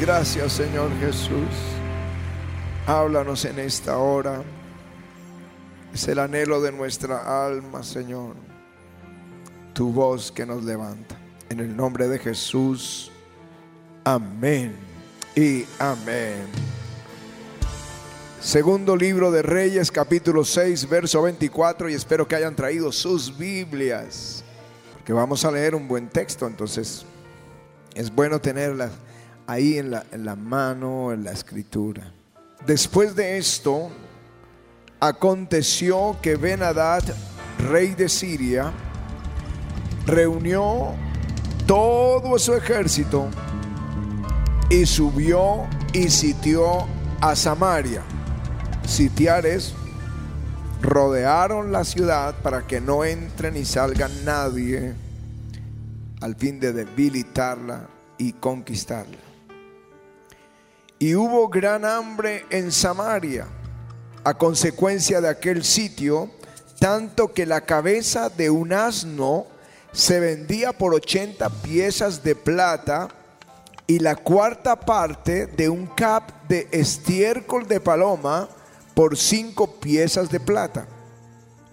Gracias Señor Jesús. Háblanos en esta hora. Es el anhelo de nuestra alma, Señor. Tu voz que nos levanta. En el nombre de Jesús. Amén y amén. Segundo libro de Reyes, capítulo 6, verso 24. Y espero que hayan traído sus Biblias. Porque vamos a leer un buen texto. Entonces es bueno tenerla ahí en la, mano, en la escritura. Después de esto, aconteció que Ben-Hadad, rey de Siria, reunió todo su ejército y subió y sitió a Samaria. Sitiar es rodearon la ciudad para que no entre ni salga nadie al fin de debilitarla y conquistarla. Y hubo gran hambre en Samaria a consecuencia de aquel sitio, tanto que la cabeza de un asno se vendía por 80 piezas de plata y la cuarta parte de un cap de estiércol de paloma por cinco piezas de plata.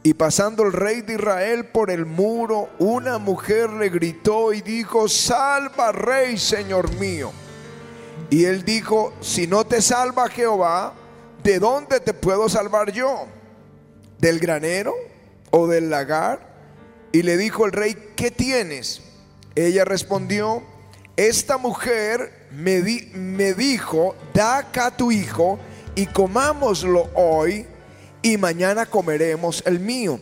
Y pasando el rey de Israel por el muro, una mujer le gritó y dijo, salva rey, señor mío. Y él dijo, si no te salva Jehová, ¿de dónde te puedo salvar yo? ¿Del granero o del lagar? Y le dijo el rey, ¿qué tienes? Ella respondió, esta mujer me, me dijo, da acá tu hijo y comámoslo hoy y mañana comeremos el mío.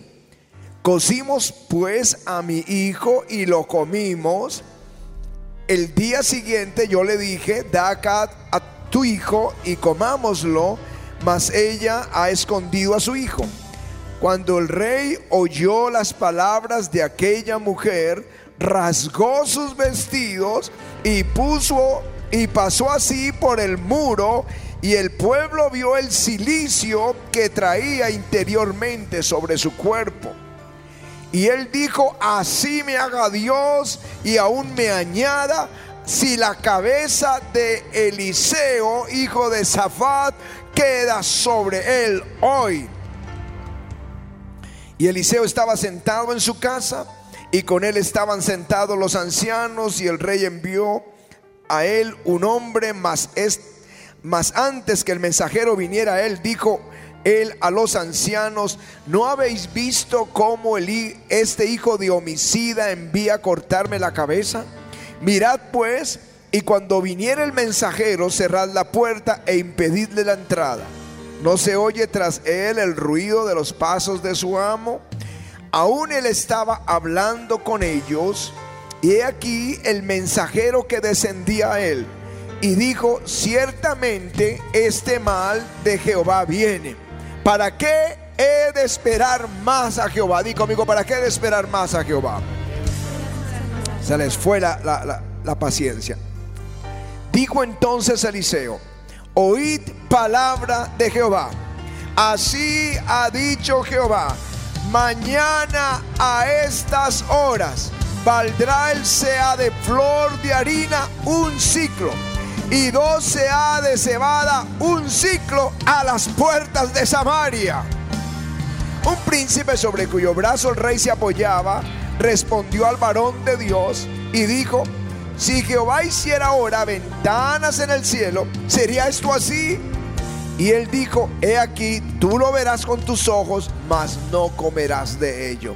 Cocimos pues a mi hijo y lo comimos. El día siguiente yo le dije, da acá a tu hijo y comámoslo, mas ella ha escondido a su hijo. Cuando el rey oyó las palabras de aquella mujer, rasgó sus vestidos y puso y pasó así por el muro y el pueblo vio el silicio que traía interiormente sobre su cuerpo. Y él dijo, así me haga Dios y aún me añada si la cabeza de Eliseo, hijo de Safat, queda sobre él hoy. Y Eliseo estaba sentado en su casa y con él estaban sentados los ancianos y el rey envió a él un hombre más este mas antes que el mensajero viniera a él, dijo él a los ancianos, ¿no habéis visto cómo el, este hijo de homicida envía a cortarme la cabeza? Mirad pues, y cuando viniera el mensajero, cerrad la puerta e impedidle la entrada. ¿No se oye tras él el ruido de los pasos de su amo? Aún él estaba hablando con ellos, y he aquí el mensajero que descendía a él y dijo, ciertamente este mal de Jehová viene. ¿Para qué he de esperar más a Jehová? Di conmigo, ¿para qué he de esperar más a Jehová? Se les fue la, la paciencia. Dijo entonces Eliseo, oíd palabra de Jehová. Así ha dicho Jehová, mañana a estas horas valdrá el sea de flor de harina un ciclo y doce ha de cebada un ciclo a las puertas de Samaria. Un príncipe sobre cuyo brazo el rey se apoyaba respondió al varón de Dios y dijo, si Jehová hiciera ahora ventanas en el cielo, ¿sería esto así? Y él dijo, he aquí, tú lo verás con tus ojos, mas no comerás de ello.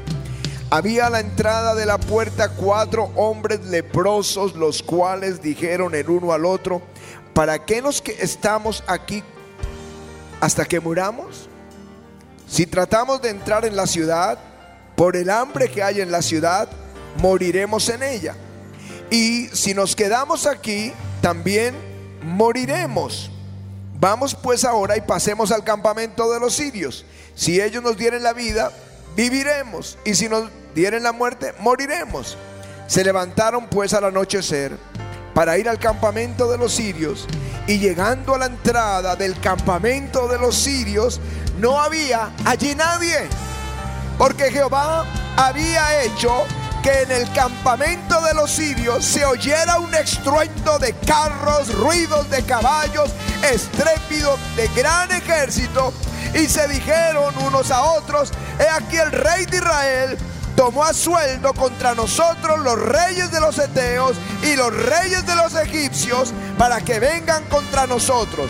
Había a la entrada de la puerta cuatro hombres leprosos, los cuales dijeron el uno al otro, ¿para qué nos que estamos aquí hasta que muramos? Si tratamos de entrar en la ciudad, por el hambre que hay en la ciudad, moriremos en ella. Y si nos quedamos aquí, también moriremos. Vamos pues ahora y pasemos al campamento de los sirios. Si ellos nos dieren la vida, viviremos. Y si nos dieren la muerte, moriremos. Se levantaron pues al anochecer para ir al campamento de los sirios y llegando a la entrada del campamento de los sirios, no había allí nadie, porque Jehová había hecho que en el campamento de los sirios se oyera un estruendo de carros, ruidos de caballos, estrépito de gran ejército, y se dijeron unos a otros, he aquí el rey de Israel tomó a sueldo contra nosotros los reyes de los eteos y los reyes de los egipcios para que vengan contra nosotros.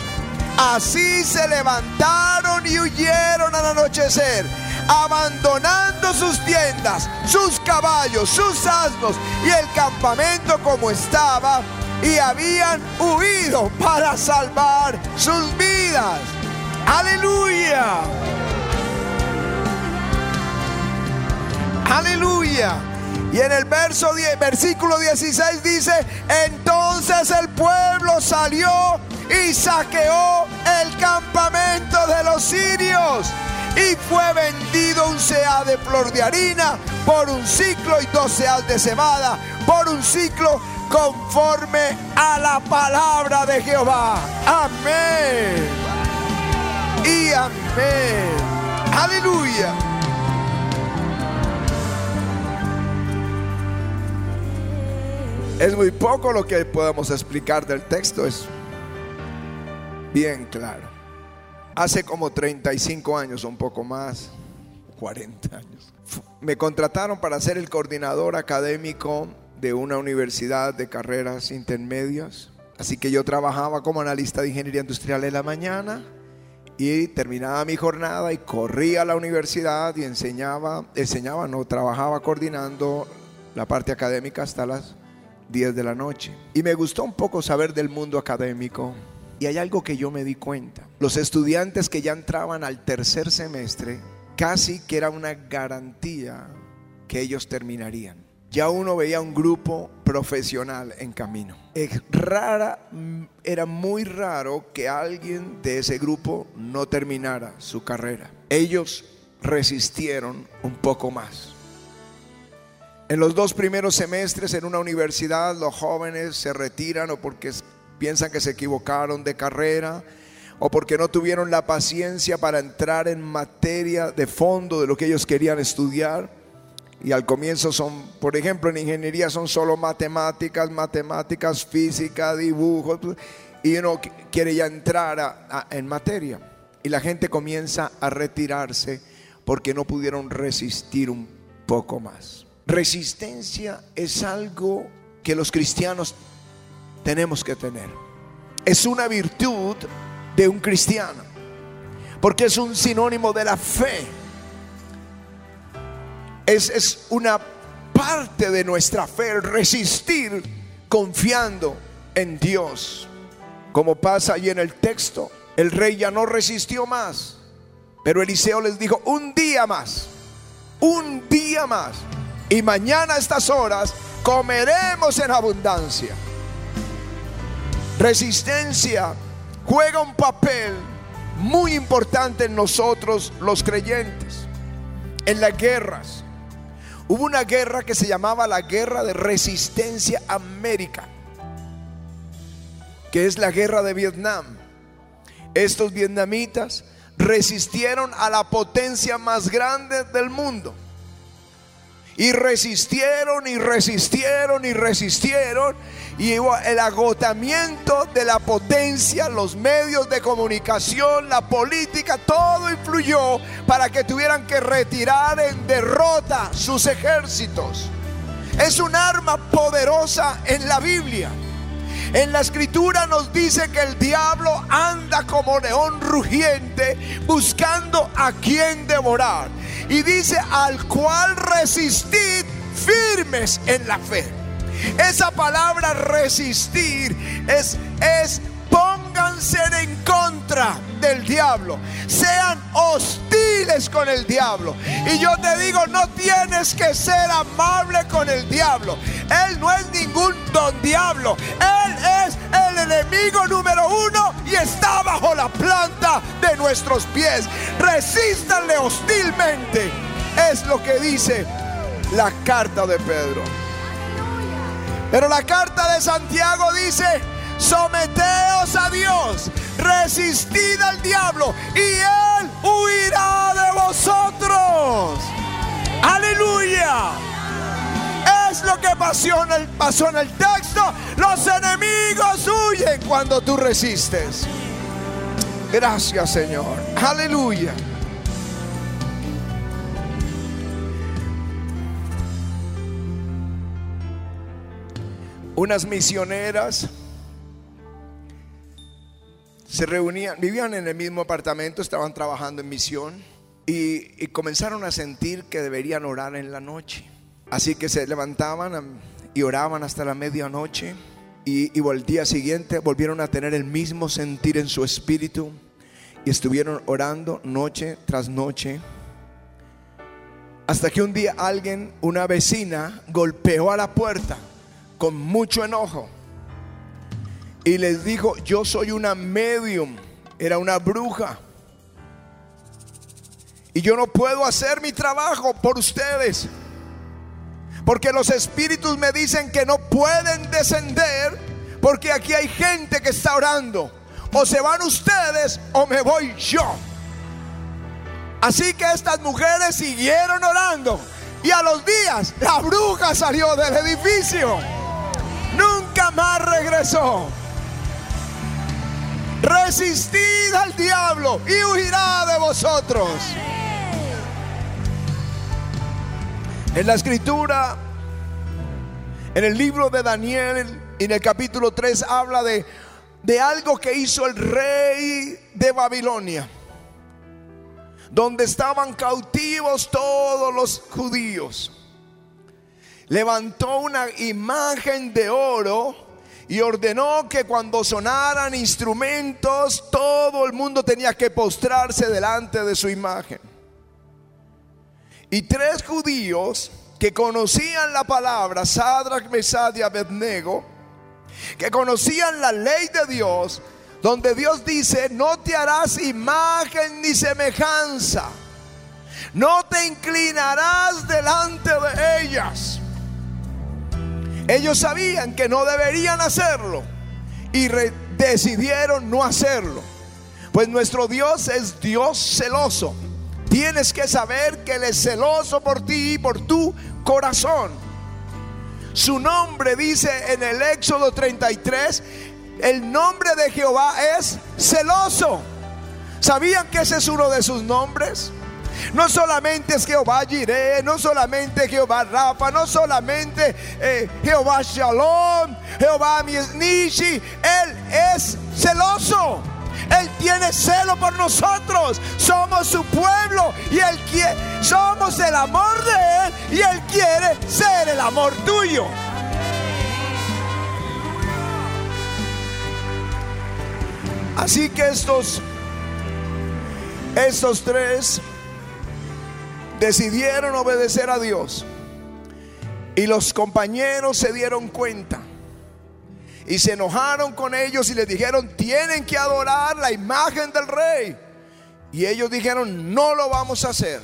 Así se levantaron y huyeron al anochecer, abandonando sus tiendas, sus caballos, sus asnos y el campamento como estaba, y habían huido para salvar sus vidas. Aleluya. Aleluya. Y en el verso 10, versículo 16 dice, entonces el pueblo salió y saqueó el campamento de los sirios. Y fue vendido un seá de flor de harina por un ciclo y dos seas de cebada por un ciclo conforme a la palabra de Jehová. Amén. Y amén. Aleluya. Es muy poco lo que podemos explicar del texto, es bien claro. Hace como 35 años, un poco más, 40 años, me contrataron para ser el coordinador académico de una universidad de carreras intermedias. Así que yo trabajaba como analista de ingeniería industrial en la mañana y terminaba mi jornada y corría a la universidad y enseñaba, enseñaba, no, trabajaba coordinando la parte académica hasta las 10 de la noche. Y me gustó un poco saber del mundo académico. Y hay algo que yo me di cuenta. Los estudiantes que ya entraban al tercer semestre, casi que era una garantía que ellos terminarían. Ya uno veía un grupo profesional en camino. Es rara, era muy raro que alguien de ese grupo no terminara su carrera. Ellos resistieron un poco más. En los dos primeros semestres en una universidad los jóvenes se retiran o porque piensan que se equivocaron de carrera o porque no tuvieron la paciencia para entrar en materia de fondo de lo que ellos querían estudiar. Y al comienzo son, por ejemplo, en ingeniería son solo matemáticas, matemáticas, física, dibujos, y uno quiere ya entrar en materia. Y la gente comienza a retirarse porque no pudieron resistir un poco más. Resistencia es algo que los cristianos tenemos que tener. Es una virtud de un cristiano, porque es un sinónimo de la fe. Es, es una parte de nuestra fe, resistir confiando en Dios. Como pasa ahí en el texto, el rey ya no resistió más, pero Eliseo les dijo, un día más, un día más y mañana a estas horas comeremos en abundancia. Resistencia juega un papel muy importante en nosotros los creyentes, en las guerras. Hubo una guerra que se llamaba la Guerra de Resistencia América, que es la guerra de Vietnam. Estos vietnamitas resistieron a la potencia más grande del mundo y resistieron y resistieron y resistieron. Y el agotamiento de la potencia, los medios de comunicación, la política, todo influyó para que tuvieran que retirar en derrota sus ejércitos. Es un arma poderosa en la Biblia. En la escritura nos dice que el diablo anda como león rugiente buscando a quien devorar. Y dice al cual resistid firmes en la fe. Esa palabra resistir es, es pónganse en contra del diablo. Sean hostiles con el diablo. Y yo te digo, no tienes que ser amable con el diablo. Él no es ningún don diablo. Él es el enemigo número uno y está bajo la planta de nuestros pies. Resístanle hostilmente. Es lo que dice la carta de Pedro. Pero la carta de Santiago dice, someteos a Dios, resistid al diablo y él huirá de vosotros. Aleluya. ¿Qué pasó en el, pasó en el texto? Los enemigos huyen cuando tú resistes. Gracias Señor. Aleluya. Unas misioneras se reunían, vivían en el mismo apartamento, estaban trabajando en misión y, comenzaron a sentir que deberían orar en la noche. Así que se levantaban y oraban hasta la medianoche y, y el día siguiente volvieron a tener el mismo sentir en su espíritu y estuvieron orando noche tras noche. Hasta que un día alguien, una vecina, golpeó a la puerta con mucho enojo y les dijo, yo soy una medium, era una bruja. Y yo no puedo hacer mi trabajo por ustedes. Porque los espíritus me dicen que no pueden descender porque aquí hay gente que está orando. O se van ustedes o me voy yo. Así que estas mujeres siguieron orando. Y a los días la bruja salió del edificio. Nunca más regresó. Resistid al diablo y huirá de vosotros. En la escritura, en el libro de Daniel, en el capítulo 3, habla de, de algo que hizo el rey de Babilonia, donde estaban cautivos todos los judíos. Levantó una imagen de oro y ordenó que cuando sonaran instrumentos, todo el mundo tenía que postrarse delante de su imagen. Y tres judíos que conocían la palabra, Sadrach, Mesad y Abednego, que conocían la ley de Dios, donde Dios dice, no te harás imagen ni semejanza, no te inclinarás delante de ellas ellos sabían que no deberían hacerlo y decidieron no hacerlo. Pues nuestro Dios es Dios celoso. Tienes que saber que Él es celoso por ti y por tu corazón. Su nombre dice en el Éxodo 33, el nombre de Jehová es celoso. ¿Sabían que ese es uno de sus nombres? No solamente es Jehová Jireh, no solamente Jehová Rafa, no solamente eh, Jehová Shalom, Jehová Nishi. Él es celoso. Él tiene celo por nosotros. Somos su pueblo y Él quiere, somos el amor de Él y Él quiere ser el amor tuyo. Así que estos, estos tres decidieron obedecer a Dios. Y los compañeros se dieron cuenta. Y se enojaron con ellos y les dijeron, tienen que adorar la imagen del rey. Y ellos dijeron, no lo vamos a hacer.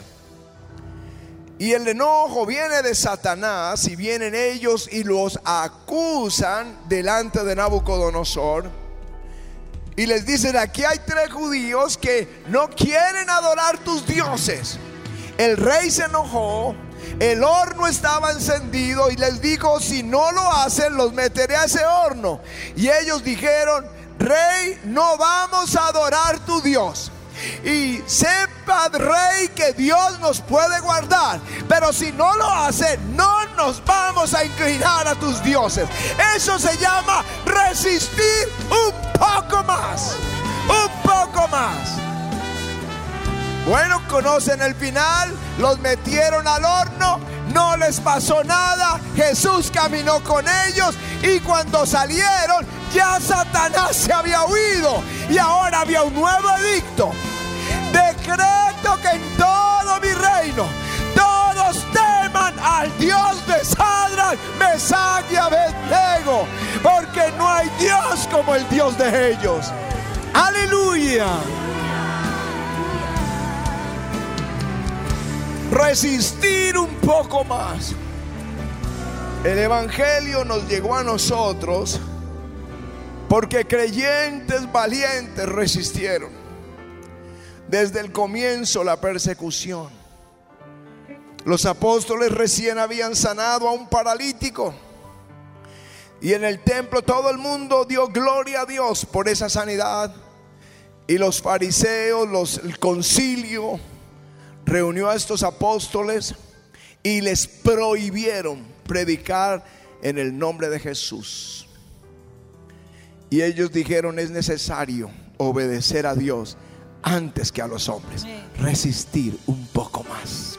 Y el enojo viene de Satanás y vienen ellos y los acusan delante de Nabucodonosor. Y les dicen, aquí hay tres judíos que no quieren adorar tus dioses. El rey se enojó, el horno estaba encendido y les dijo, si no lo hacen, los meteré a ese horno. Y ellos dijeron, rey, no vamos a adorar tu Dios. Y sepa, rey, que Dios nos puede guardar. Pero si no lo hace, no nos vamos a inclinar a tus dioses. Eso se llama resistir un poco más. Un poco más. Bueno, conocen el final, los metieron al horno, no les pasó nada, Jesús caminó con ellos y cuando salieron ya Satanás se había huido y ahora había un nuevo edicto. Decreto que en todo mi reino todos teman al Dios de Sadra, Mesach y Abednego, porque no hay Dios como el Dios de ellos. Aleluya. Resistir un poco más. El Evangelio nos llegó a nosotros porque creyentes valientes resistieron. Desde el comienzo la persecución. Los apóstoles recién habían sanado a un paralítico. Y en el templo todo el mundo dio gloria a Dios por esa sanidad. Y los fariseos, los, el concilio, reunió a estos apóstoles y les prohibieron predicar en el nombre de Jesús. Y ellos dijeron, es necesario obedecer a Dios antes que a los hombres. Resistir un poco más.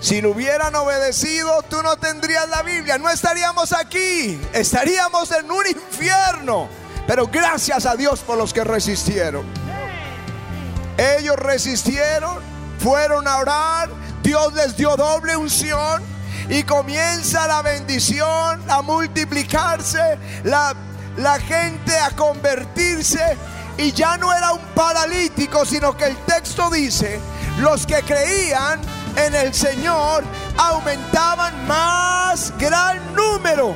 Si lo hubieran obedecido, tú no tendrías la Biblia. No estaríamos aquí. Estaríamos en un infierno. Pero gracias a Dios por los que resistieron. Ellos resistieron, fueron a orar. Dios les dio doble unción. Y comienza la bendición a multiplicarse. La, la gente a convertirse. Y ya no era un paralítico, sino que el texto dice, los que creían en el Señor aumentaban más gran número,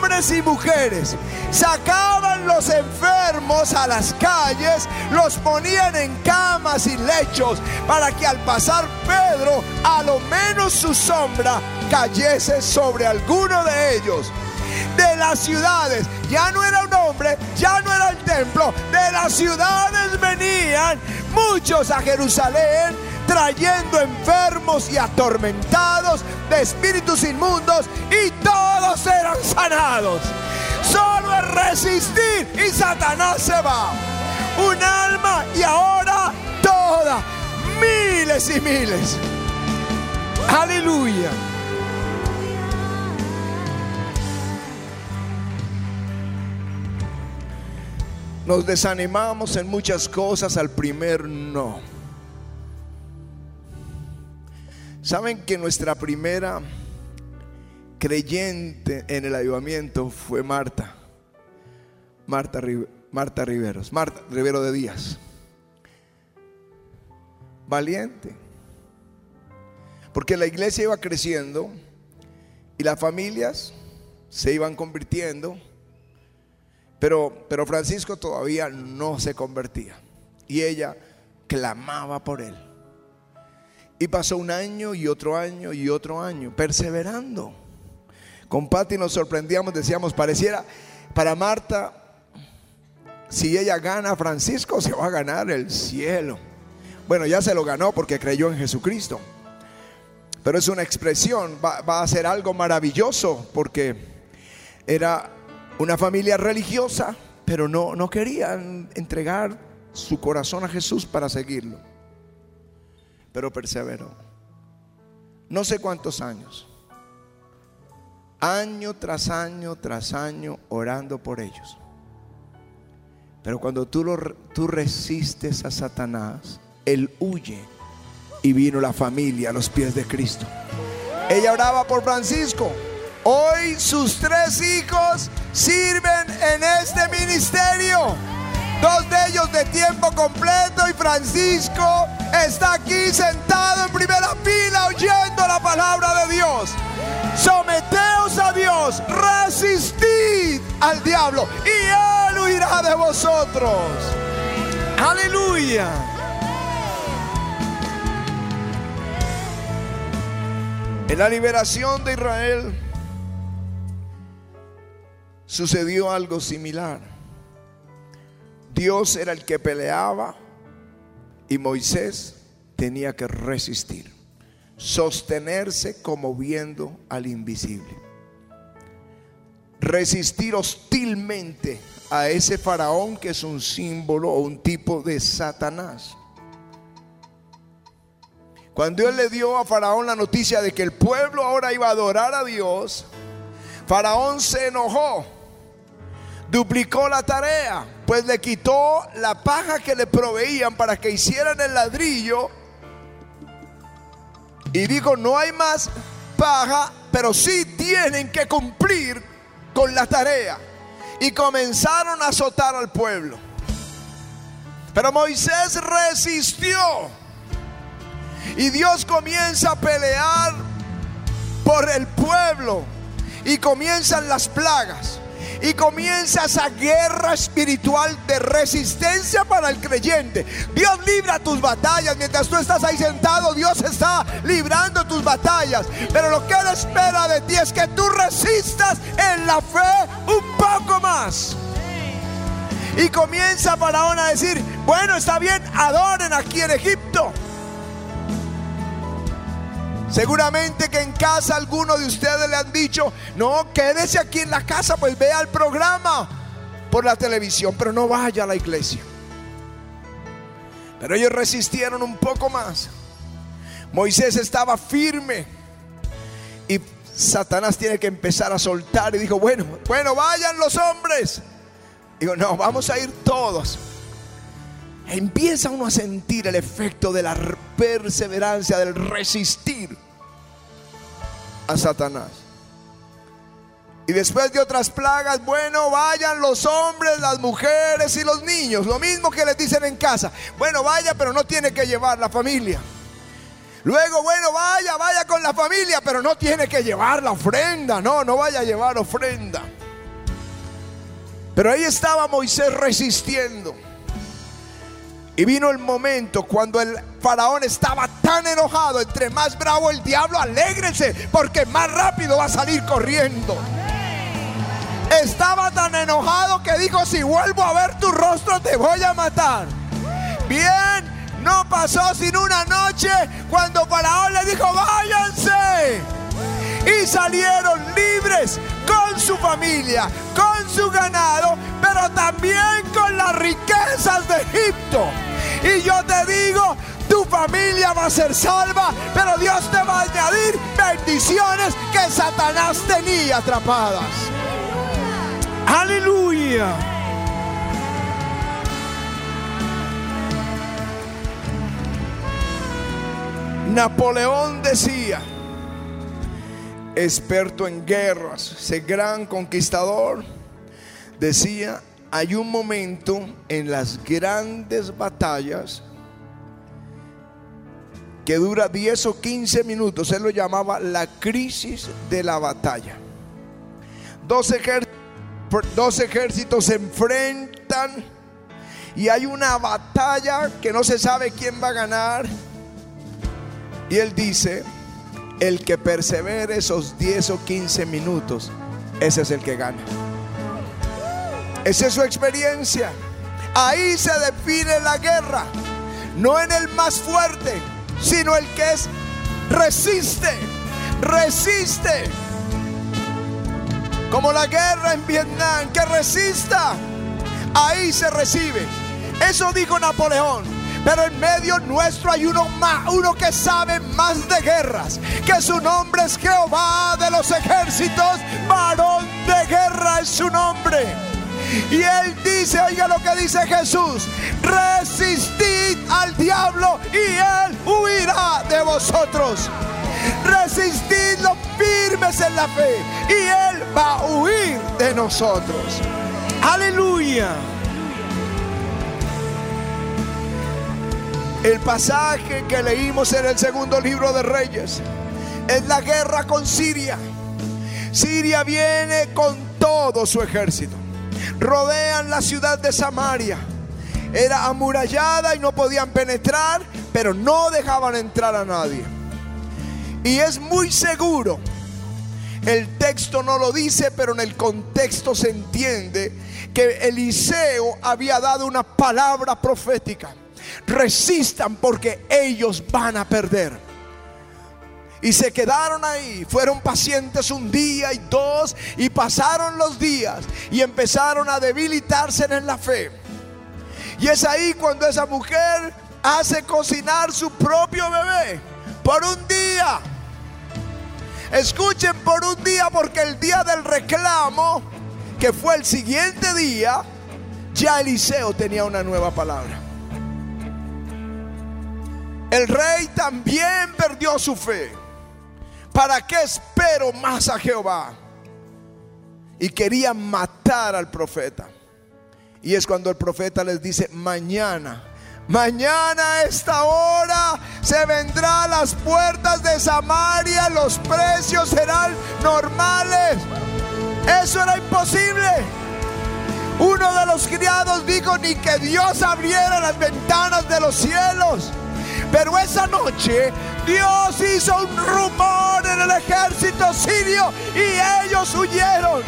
hombres y mujeres. Sacaban los enfermos a las calles, los ponían en camas y lechos para que al pasar Pedro, a lo menos su sombra cayese sobre alguno de ellos de las ciudades. Ya no era un hombre, ya no era el templo. De las ciudades venían muchos a Jerusalén trayendo enfermos y atormentados de espíritus inmundos y todos eran sanados. Solo es resistir y Satanás se va. Un alma y ahora toda. Miles y miles. Aleluya. Nos desanimamos en muchas cosas al primer no. Saben que nuestra primera creyente en el ayudamiento fue Marta. Marta, Marta Riveros, Marta Rivero de Díaz. Valiente. Porque la iglesia iba creciendo y las familias se iban convirtiendo, pero, pero Francisco todavía no se convertía. Y ella clamaba por él. Y pasó un año y otro año y otro año, perseverando. Con Patti nos sorprendíamos, decíamos, pareciera para Marta, si ella gana a Francisco, se va a ganar el cielo. Bueno, ya se lo ganó porque creyó en Jesucristo. Pero es una expresión, va, va a ser algo maravilloso porque era una familia religiosa, pero no, no querían entregar su corazón a Jesús para seguirlo pero perseveró. No sé cuántos años. Año tras año tras año orando por ellos. Pero cuando tú, lo, tú resistes a Satanás, él huye y vino la familia a los pies de Cristo. Ella oraba por Francisco. Hoy sus tres hijos sirven en este ministerio. Dos de ellos de tiempo completo y Francisco está aquí sentado en primera fila oyendo la palabra de Dios. Someteos a Dios, resistid al diablo y él huirá de vosotros. Aleluya. En la liberación de Israel sucedió algo similar. Dios era el que peleaba y Moisés tenía que resistir, sostenerse como viendo al invisible. Resistir hostilmente a ese faraón que es un símbolo o un tipo de Satanás. Cuando Dios le dio a Faraón la noticia de que el pueblo ahora iba a adorar a Dios, Faraón se enojó, duplicó la tarea, pues le quitó la paja que le proveían para que hicieran el ladrillo. Y dijo, no hay más paja, pero sí tienen que cumplir con la tarea. Y comenzaron a azotar al pueblo. Pero Moisés resistió. Y Dios comienza a pelear por el pueblo. Y comienzan las plagas. Y comienza esa guerra espiritual de resistencia para el creyente. Dios libra tus batallas. Mientras tú estás ahí sentado, Dios está librando tus batallas. Pero lo que Él espera de ti es que tú resistas en la fe un poco más. Y comienza Faraón a decir, bueno, está bien, adoren aquí en Egipto. Seguramente que en casa algunos de ustedes le han dicho, no, quédese aquí en la casa, pues vea el programa por la televisión, pero no vaya a la iglesia. Pero ellos resistieron un poco más. Moisés estaba firme y Satanás tiene que empezar a soltar y dijo, bueno, bueno, vayan los hombres. Digo, no, vamos a ir todos. Empieza uno a sentir el efecto de la perseverancia, del resistir a Satanás. Y después de otras plagas, bueno, vayan los hombres, las mujeres y los niños. Lo mismo que les dicen en casa. Bueno, vaya, pero no tiene que llevar la familia. Luego, bueno, vaya, vaya con la familia, pero no tiene que llevar la ofrenda. No, no vaya a llevar ofrenda. Pero ahí estaba Moisés resistiendo. Y vino el momento cuando el faraón estaba tan enojado, entre más bravo el diablo, alégrense, porque más rápido va a salir corriendo. Estaba tan enojado que dijo, si vuelvo a ver tu rostro te voy a matar. Bien, no pasó sin una noche cuando Faraón le dijo, váyanse. Y salieron libres con su familia, con su ganado, pero también con las riquezas de Egipto. Y yo te digo, tu familia va a ser salva, pero Dios te va a añadir bendiciones que Satanás tenía atrapadas. Aleluya. Napoleón decía, experto en guerras, ese gran conquistador, decía, hay un momento en las grandes batallas que dura 10 o 15 minutos. Él lo llamaba la crisis de la batalla. Dos, dos ejércitos se enfrentan y hay una batalla que no se sabe quién va a ganar. Y él dice, el que persevere esos 10 o 15 minutos, ese es el que gana. Esa es su experiencia. Ahí se define la guerra. No en el más fuerte, sino el que es resiste. Resiste. Como la guerra en Vietnam, que resista. Ahí se recibe. Eso dijo Napoleón. Pero en medio nuestro hay uno más, uno que sabe más de guerras, que su nombre es Jehová de los ejércitos, varón de guerra es su nombre. Y él dice, oiga lo que dice Jesús, resistid al diablo y él huirá de vosotros. Resistidlo firmes en la fe y él va a huir de nosotros. Aleluya. El pasaje que leímos en el segundo libro de Reyes es la guerra con Siria. Siria viene con todo su ejército rodean la ciudad de Samaria. Era amurallada y no podían penetrar, pero no dejaban entrar a nadie. Y es muy seguro, el texto no lo dice, pero en el contexto se entiende que Eliseo había dado una palabra profética. Resistan porque ellos van a perder. Y se quedaron ahí. Fueron pacientes un día y dos. Y pasaron los días. Y empezaron a debilitarse en la fe. Y es ahí cuando esa mujer hace cocinar su propio bebé. Por un día. Escuchen por un día porque el día del reclamo, que fue el siguiente día, ya Eliseo tenía una nueva palabra. El rey también perdió su fe. ¿Para qué espero más a Jehová? Y quería matar al profeta. Y es cuando el profeta les dice, mañana, mañana a esta hora se vendrá a las puertas de Samaria, los precios serán normales. Eso era imposible. Uno de los criados dijo ni que Dios abriera las ventanas de los cielos. Pero esa noche Dios hizo un rumor en el ejército sirio y ellos huyeron.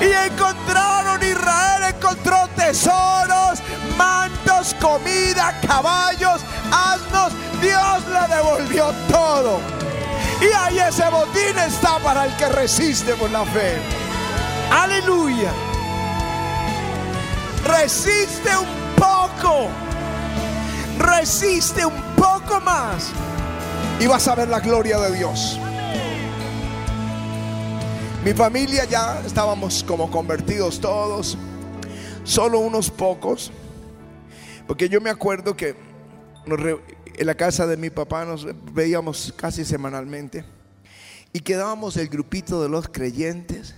Y encontraron, Israel encontró tesoros, mantos, comida, caballos, asnos. Dios le devolvió todo. Y ahí ese botín está para el que resiste por la fe. Aleluya. Resiste un. Resiste un poco más. Y vas a ver la gloria de Dios. Mi familia ya estábamos como convertidos todos. Solo unos pocos. Porque yo me acuerdo que en la casa de mi papá nos veíamos casi semanalmente. Y quedábamos el grupito de los creyentes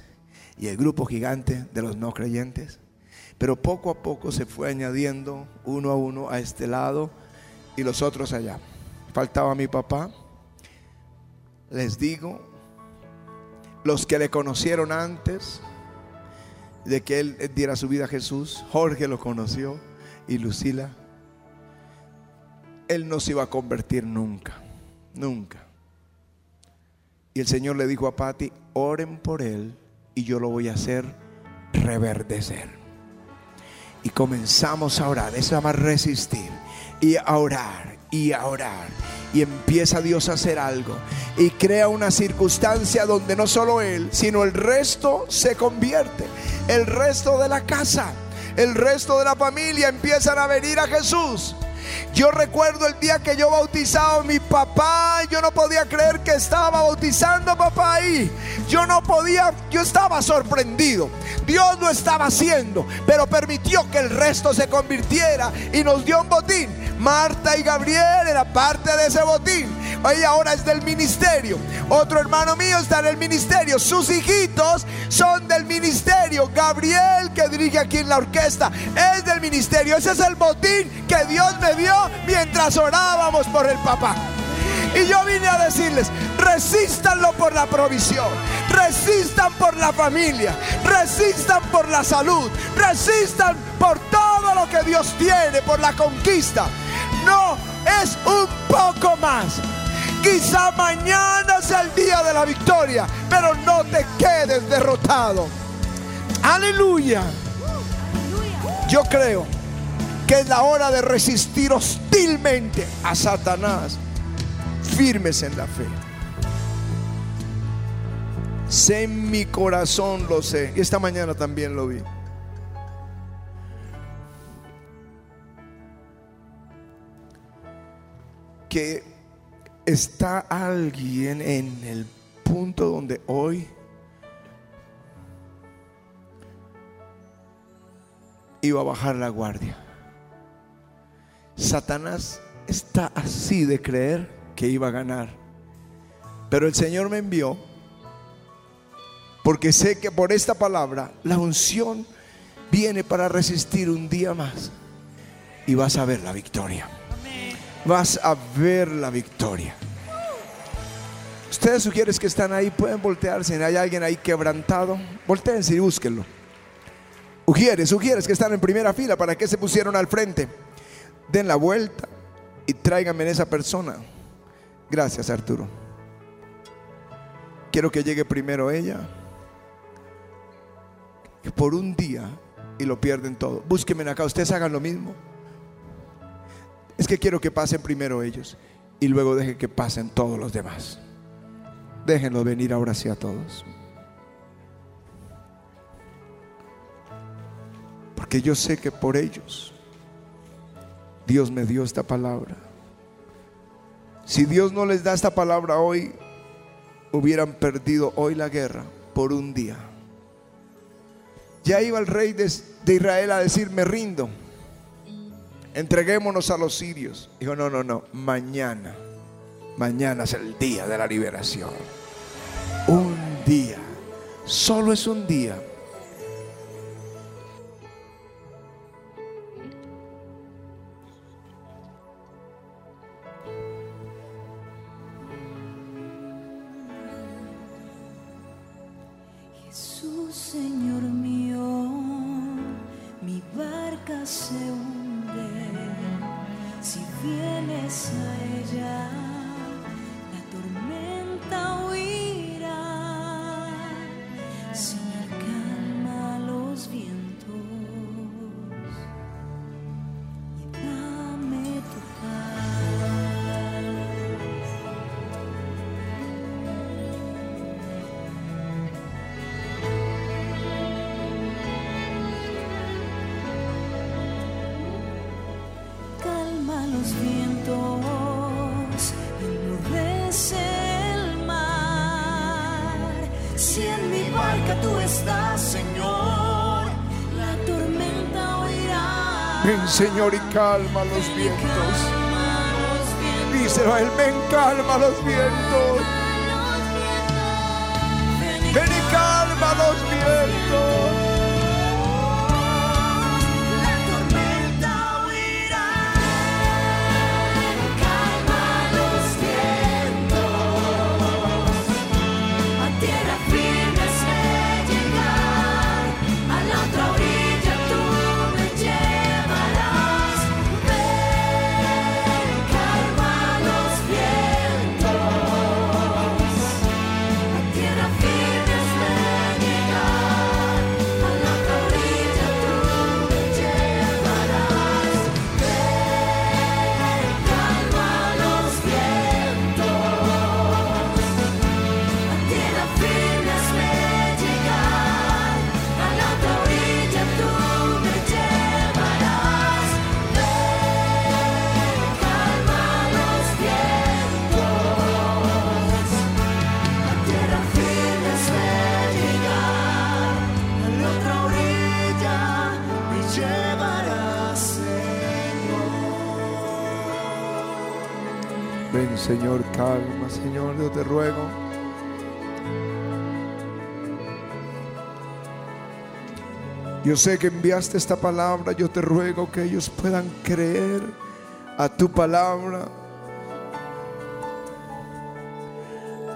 y el grupo gigante de los no creyentes. Pero poco a poco se fue añadiendo uno a uno a este lado y los otros allá. Faltaba mi papá. Les digo, los que le conocieron antes de que él diera su vida a Jesús, Jorge lo conoció y Lucila, él no se iba a convertir nunca, nunca. Y el Señor le dijo a Patti, oren por él y yo lo voy a hacer reverdecer y comenzamos a orar. Eso se llama resistir y a orar y a orar. Y empieza Dios a hacer algo. Y crea una circunstancia donde no solo Él, sino el resto se convierte. El resto de la casa, el resto de la familia empiezan a venir a Jesús. Yo recuerdo el día que yo bautizaba a mi papá, yo no podía creer que estaba bautizando a papá ahí. Yo no podía, yo estaba sorprendido. Dios lo estaba haciendo, pero permitió que el resto se convirtiera y nos dio un botín. Marta y Gabriel era parte de ese botín. Hoy ahora es del ministerio. Otro hermano mío está en el ministerio. Sus hijitos son del ministerio. Gabriel, que dirige aquí en la orquesta, es del ministerio. Ese es el botín que Dios me dio mientras orábamos por el papá. Y yo vine a decirles, resístanlo por la provisión, resistan por la familia, resistan por la salud, resistan por todo lo que Dios tiene, por la conquista. No, es un poco más. Quizá mañana sea el día de la victoria, pero no te quedes derrotado. Aleluya. Yo creo que es la hora de resistir hostilmente a Satanás. Firmes en la fe. Sé en mi corazón, lo sé. Y esta mañana también lo vi. Que está alguien en el punto donde hoy iba a bajar la guardia. Satanás está así de creer que iba a ganar. Pero el Señor me envió porque sé que por esta palabra la unción viene para resistir un día más y vas a ver la victoria. Vas a ver la victoria. Ustedes sugieres que están ahí, pueden voltearse. hay alguien ahí quebrantado, volteense y búsquenlo. Ujieres, sugieres que están en primera fila, ¿para qué se pusieron al frente? den la vuelta y tráiganme en esa persona. Gracias, Arturo. Quiero que llegue primero ella. Por un día y lo pierden todo. Búsquenme acá, ustedes hagan lo mismo. Es que quiero que pasen primero ellos y luego dejen que pasen todos los demás. Déjenlos venir ahora sí a todos. Porque yo sé que por ellos Dios me dio esta palabra. Si Dios no les da esta palabra hoy, hubieran perdido hoy la guerra por un día. Ya iba el rey de, Israel a decir, me rindo, entreguémonos a los sirios. Dijo, no, no, no, mañana, mañana es el día de la liberación. Un día, solo es un día Si en mi barca tú estás, Señor, la tormenta oirá. Ven Señor y calma los vientos. Díselo a Él, ven calma los vientos. Señor. Calma Señor, yo te ruego. Yo sé que enviaste esta palabra, yo te ruego que ellos puedan creer a tu palabra.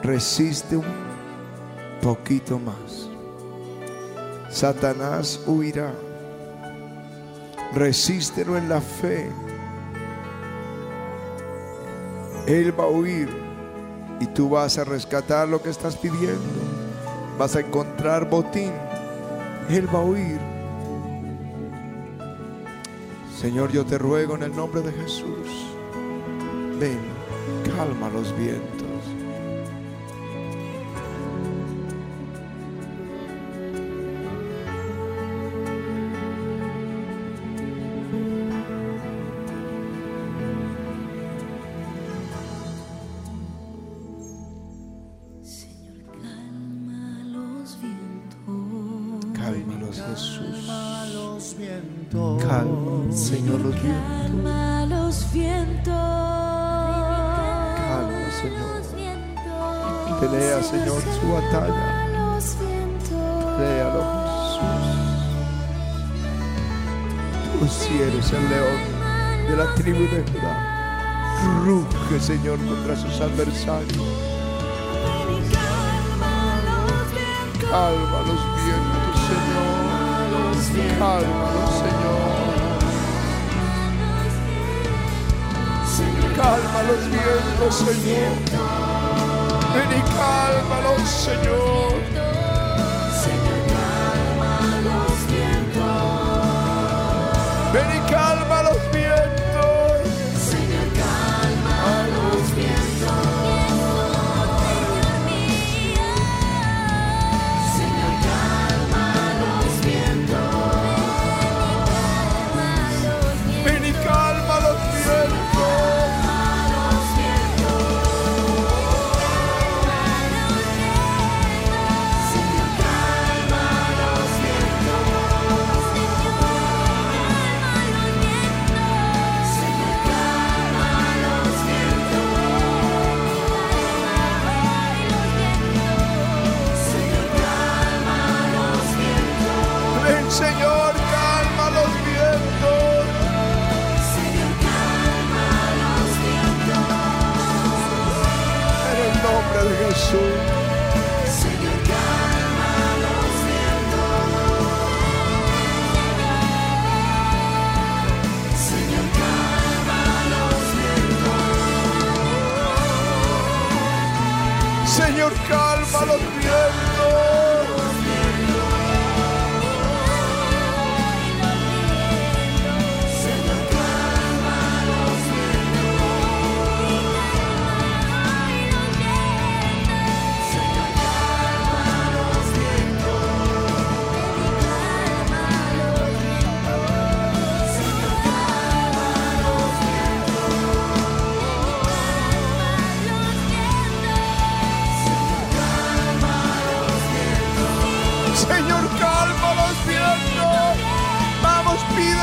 Resiste un poquito más. Satanás huirá. Resístelo en la fe. Él va a huir y tú vas a rescatar lo que estás pidiendo. Vas a encontrar botín. Él va a huir. Señor, yo te ruego en el nombre de Jesús. Ven, calma los. Cálmalos, Jesús. Calma, Señor, los vientos. Calma los vientos. Calma, Señor. Pelea, Señor, su batalla. Léalo, Jesús. Tú sí eres el león de la tribu de Judá. Ruge, Señor, contra sus adversarios. Calma los Señor. Cálmalos, Señor. Calma los vientos, Señor. Ven y cálmalos. Señor,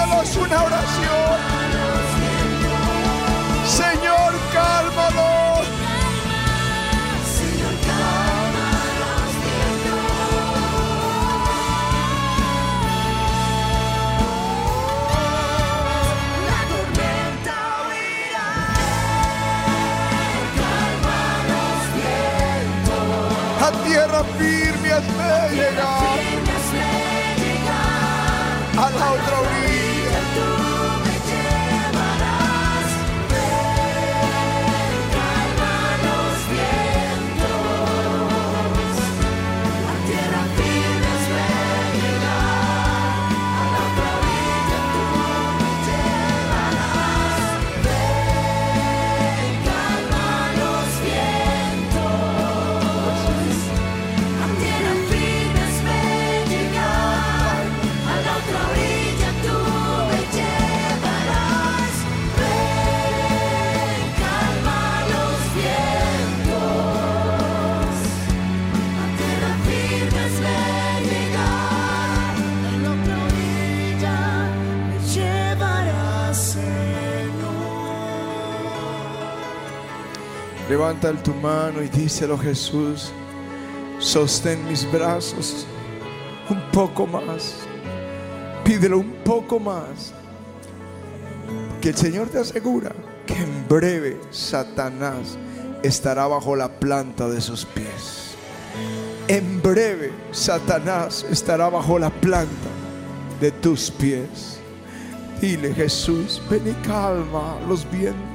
Pídelos una oración. Señor, cálmalos. La tormenta huirá, calma los vientos, A tierra firme me llegar, a la otra Levanta tu mano y díselo Jesús. Sostén mis brazos un poco más. Pídelo un poco más. Que el Señor te asegura que en breve Satanás estará bajo la planta de sus pies. En breve Satanás estará bajo la planta de tus pies. Dile Jesús, ven y calma los vientos.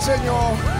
Señor.